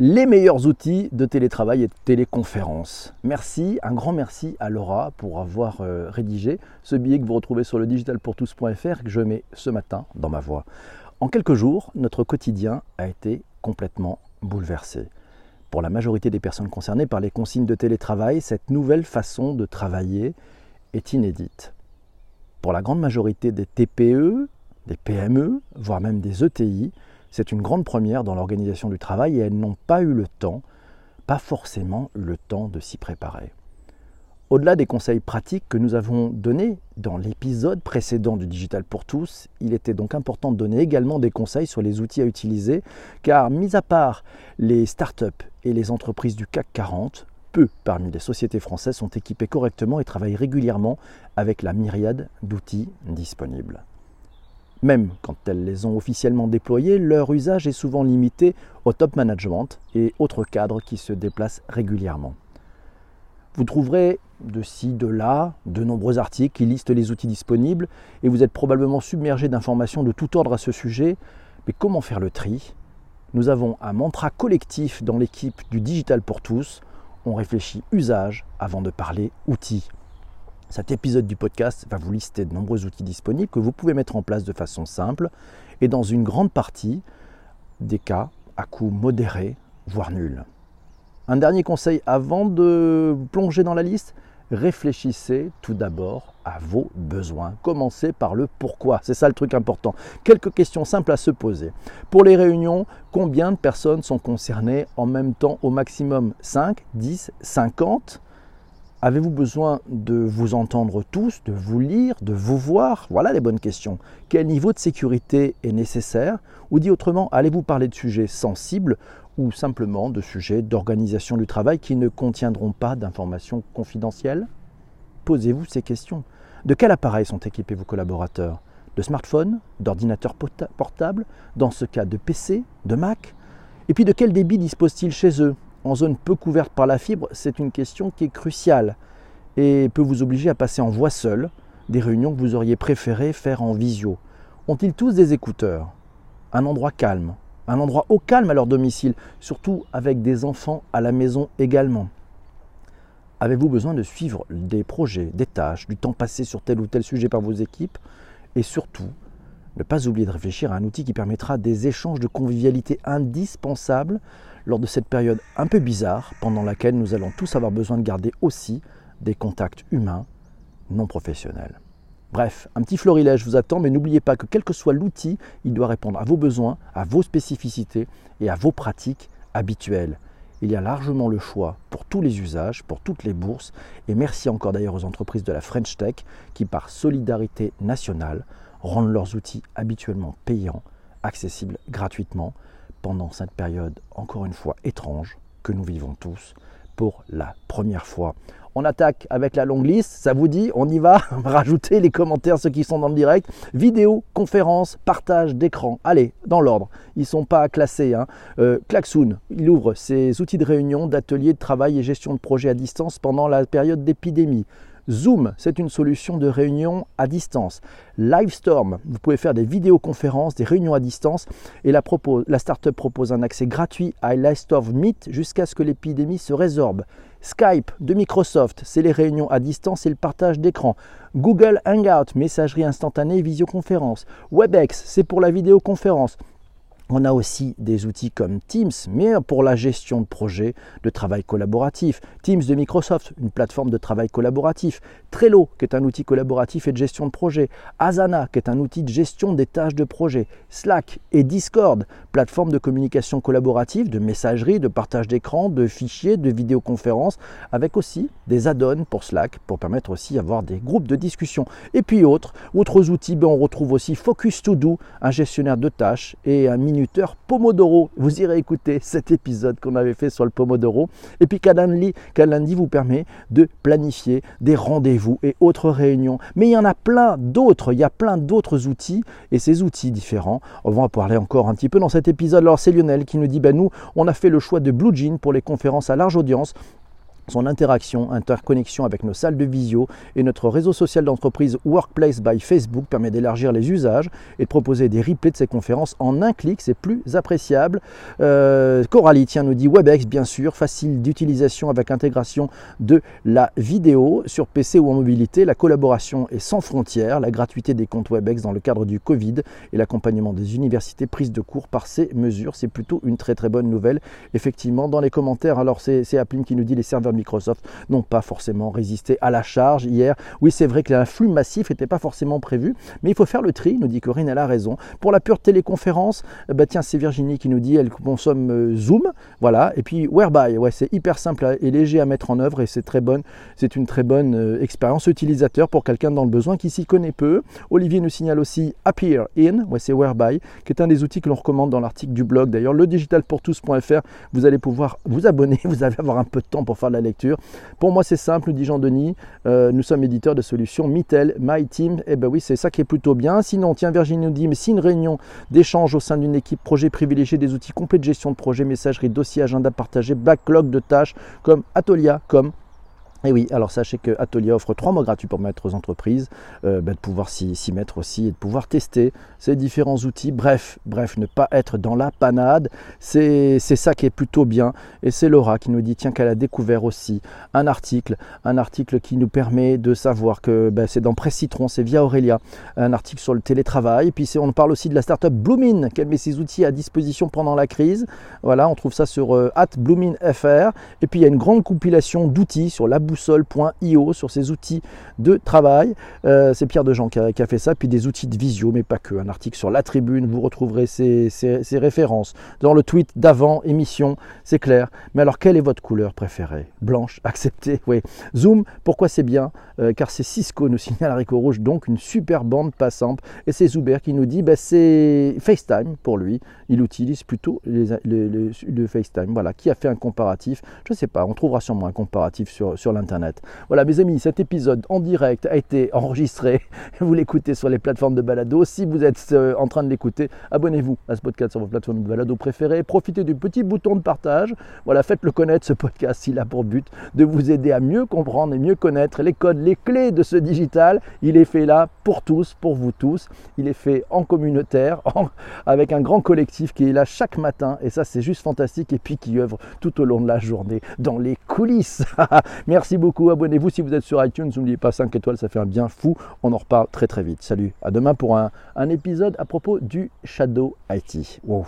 les meilleurs outils de télétravail et de téléconférence. Merci, un grand merci à Laura pour avoir euh, rédigé ce billet que vous retrouvez sur le digitalpourtous.fr que je mets ce matin dans ma voix. En quelques jours, notre quotidien a été complètement bouleversé. Pour la majorité des personnes concernées par les consignes de télétravail, cette nouvelle façon de travailler est inédite. Pour la grande majorité des TPE, des PME, voire même des ETI, c'est une grande première dans l'organisation du travail et elles n'ont pas eu le temps, pas forcément eu le temps de s'y préparer. Au-delà des conseils pratiques que nous avons donnés dans l'épisode précédent du Digital pour tous, il était donc important de donner également des conseils sur les outils à utiliser, car mis à part les startups et les entreprises du CAC 40, peu parmi les sociétés françaises sont équipées correctement et travaillent régulièrement avec la myriade d'outils disponibles. Même quand elles les ont officiellement déployés, leur usage est souvent limité au top management et autres cadres qui se déplacent régulièrement. Vous trouverez de ci, de là, de nombreux articles qui listent les outils disponibles et vous êtes probablement submergé d'informations de tout ordre à ce sujet. Mais comment faire le tri? Nous avons un mantra collectif dans l'équipe du Digital pour tous. On réfléchit usage avant de parler outils. Cet épisode du podcast va vous lister de nombreux outils disponibles que vous pouvez mettre en place de façon simple et dans une grande partie des cas à coût modéré, voire nul. Un dernier conseil avant de plonger dans la liste, réfléchissez tout d'abord à vos besoins. Commencez par le pourquoi, c'est ça le truc important. Quelques questions simples à se poser. Pour les réunions, combien de personnes sont concernées en même temps au maximum? 5, 10, 50 Avez-vous besoin de vous entendre tous, de vous lire, de vous voir? Voilà les bonnes questions. Quel niveau de sécurité est nécessaire? Ou dit autrement, allez-vous parler de sujets sensibles ou simplement de sujets d'organisation du travail qui ne contiendront pas d'informations confidentielles? Posez-vous ces questions. De quel appareil sont équipés vos collaborateurs? De smartphones D'ordinateurs portables? Dans ce cas de PC De Mac? Et puis de quel débit disposent-ils chez eux? En zone peu couverte par la fibre, c'est une question qui est cruciale et peut vous obliger à passer en voix seule des réunions que vous auriez préféré faire en visio. Ont-ils tous des écouteurs? Un endroit calme. Un endroit au calme à leur domicile, surtout avec des enfants à la maison également. Avez-vous besoin de suivre des projets, des tâches, du temps passé sur tel ou tel sujet par vos équipes? Et surtout, ne pas oublier de réfléchir à un outil qui permettra des échanges de convivialité indispensables lors de cette période un peu bizarre pendant laquelle nous allons tous avoir besoin de garder aussi des contacts humains non professionnels. Bref, un petit florilège vous attend, mais n'oubliez pas que quel que soit l'outil, il doit répondre à vos besoins, à vos spécificités et à vos pratiques habituelles. Il y a largement le choix pour tous les usages, pour toutes les bourses, et merci encore d'ailleurs aux entreprises de la French Tech qui, par solidarité nationale, rendent leurs outils habituellement payants accessibles gratuitement pendant cette période, encore une fois étrange, que nous vivons tous pour la première fois. On attaque avec la longue liste, ça vous dit, on y va, rajoutez les commentaires ceux qui sont dans le direct, vidéo, conférence, partage d'écran, allez, dans l'ordre, ils ne sont pas classés. Hein. Euh, il ouvre ses outils de réunion, d'ateliers de travail et gestion de projets à distance pendant la période d'épidémie. Zoom, c'est une solution de réunion à distance. Livestorm, vous pouvez faire des vidéoconférences, des réunions à distance. Et la, la startup propose un accès gratuit à Livestorm Meet jusqu'à ce que l'épidémie se résorbe. Skype de Microsoft, c'est les réunions à distance et le partage d'écran. Google Hangout, messagerie instantanée et visioconférence. WebEx, c'est pour la vidéoconférence. On a aussi des outils comme Teams, mais pour la gestion de projets de travail collaboratif. Teams de Microsoft, une plateforme de travail collaboratif. Trello, qui est un outil collaboratif et de gestion de projet. Asana, qui est un outil de gestion des tâches de projet. Slack et Discord, plateforme de communication collaborative, de messagerie, de partage d'écran, de fichiers, de vidéoconférences, avec aussi des add-ons pour Slack, pour permettre aussi d'avoir des groupes de discussion. Et puis autres, autres outils, ben on retrouve aussi Focus To Do, un gestionnaire de tâches et un mini Pomodoro. Vous irez écouter cet épisode qu'on avait fait sur le Pomodoro. Et puis Calendly, Calendly vous permet de planifier des rendez-vous et autres réunions. Mais il y en a plein d'autres, il y a plein d'autres outils et ces outils différents, on va en parler encore un petit peu dans cet épisode. Alors c'est Lionel qui nous dit, ben nous, on a fait le choix de Blue Jean pour les conférences à large audience son interaction, interconnexion avec nos salles de visio et notre réseau social d'entreprise Workplace by Facebook permet d'élargir les usages et de proposer des replays de ces conférences en un clic, c'est plus appréciable. Euh, Coralie, tiens, nous dit WebEx, bien sûr, facile d'utilisation avec intégration de la vidéo sur PC ou en mobilité. La collaboration est sans frontières, la gratuité des comptes WebEx dans le cadre du Covid et l'accompagnement des universités prises de cours par ces mesures, c'est plutôt une très très bonne nouvelle. Effectivement, dans les commentaires, alors c'est Applim qui nous dit les serveurs Microsoft n'ont pas forcément résisté à la charge hier. Oui, c'est vrai que un massif n'était pas forcément prévu, mais il faut faire le tri, nous dit Corinne, elle a raison. Pour la pure téléconférence, bah tiens, c'est Virginie qui nous dit elle consomme euh, Zoom, voilà, et puis Whereby, c'est hyper simple et léger à mettre en œuvre et c'est très bonne, c'est une très bonne euh, expérience utilisateur pour quelqu'un dans le besoin qui s'y connaît peu. Olivier nous signale aussi Appear In, ouais, c'est Whereby, qui est un des outils que l'on recommande dans l'article du blog. D'ailleurs, le digitalpourtous.fr, vous allez pouvoir vous abonner, vous allez avoir un peu de temps pour faire la Pour moi, c'est simple, dit Jean-Denis. Euh, nous sommes éditeurs de solutions Mitel, My Team. Eh ben oui, c'est ça qui est plutôt bien. Sinon, tiens, Virginie nous dit, mais si une réunion d'échange au sein d'une équipe, projet privilégié, des outils complets de gestion de projet, messagerie, dossier, agenda partagé, backlog de tâches comme Atolia, comme et oui, alors sachez que Atelier offre trois mois gratuits pour mettre aux entreprises, euh, bah, de pouvoir s'y mettre aussi et de pouvoir tester ces différents outils. Bref, bref, ne pas être dans la panade, c'est ça qui est plutôt bien. Et c'est Laura qui nous dit tiens qu'elle a découvert aussi un article, un article qui nous permet de savoir que bah, c'est dans Presse Citron, c'est via Aurélia, un article sur le télétravail. Et puis on parle aussi de la startup Bloomin, qui met ses outils à disposition pendant la crise. Voilà, on trouve ça sur euh, @bloomin.fr. Et puis il y a une grande compilation d'outils sur la boussole.io sur ses outils de travail. Euh, c'est Pierre Dejean qui a, qui a, fait ça, puis des outils de visio, mais pas que. Un article sur la tribune, vous retrouverez ces, références. Dans le tweet d'avant, émission, c'est clair. Mais alors, quelle est votre couleur préférée? Blanche, acceptée, oui. Zoom, pourquoi c'est bien? Euh, Car c'est Cisco, nous signale Rico Rouge, donc une super bande passante. Et c'est Zuber qui nous dit, bah, c'est FaceTime pour lui. Il utilise plutôt le FaceTime. Voilà, qui a fait un comparatif? Je ne sais pas, on trouvera sûrement un comparatif sur, sur Voilà mes amis, cet épisode en direct a été enregistré. Vous l'écoutez sur les plateformes de balado. Si vous êtes euh, en train de l'écouter, abonnez-vous à ce podcast sur vos plateformes de balado préférées. Profitez du petit bouton de partage. Voilà, faites-le connaître ce podcast. Il a pour but de vous aider à mieux comprendre et mieux connaître les codes, les clés de ce digital. Il est fait là pour tous, pour vous tous. Il est fait en communautaire, avec un grand collectif qui est là chaque matin. Et ça, c'est juste fantastique. Et puis qui œuvre tout au long de la journée dans les coulisses. Merci Merci beaucoup, abonnez-vous si vous êtes sur iTunes, n'oubliez pas 5 étoiles, ça fait un bien fou. On en reparle très très vite. Salut, à demain pour un, épisode à propos du Shadow IT. Wow.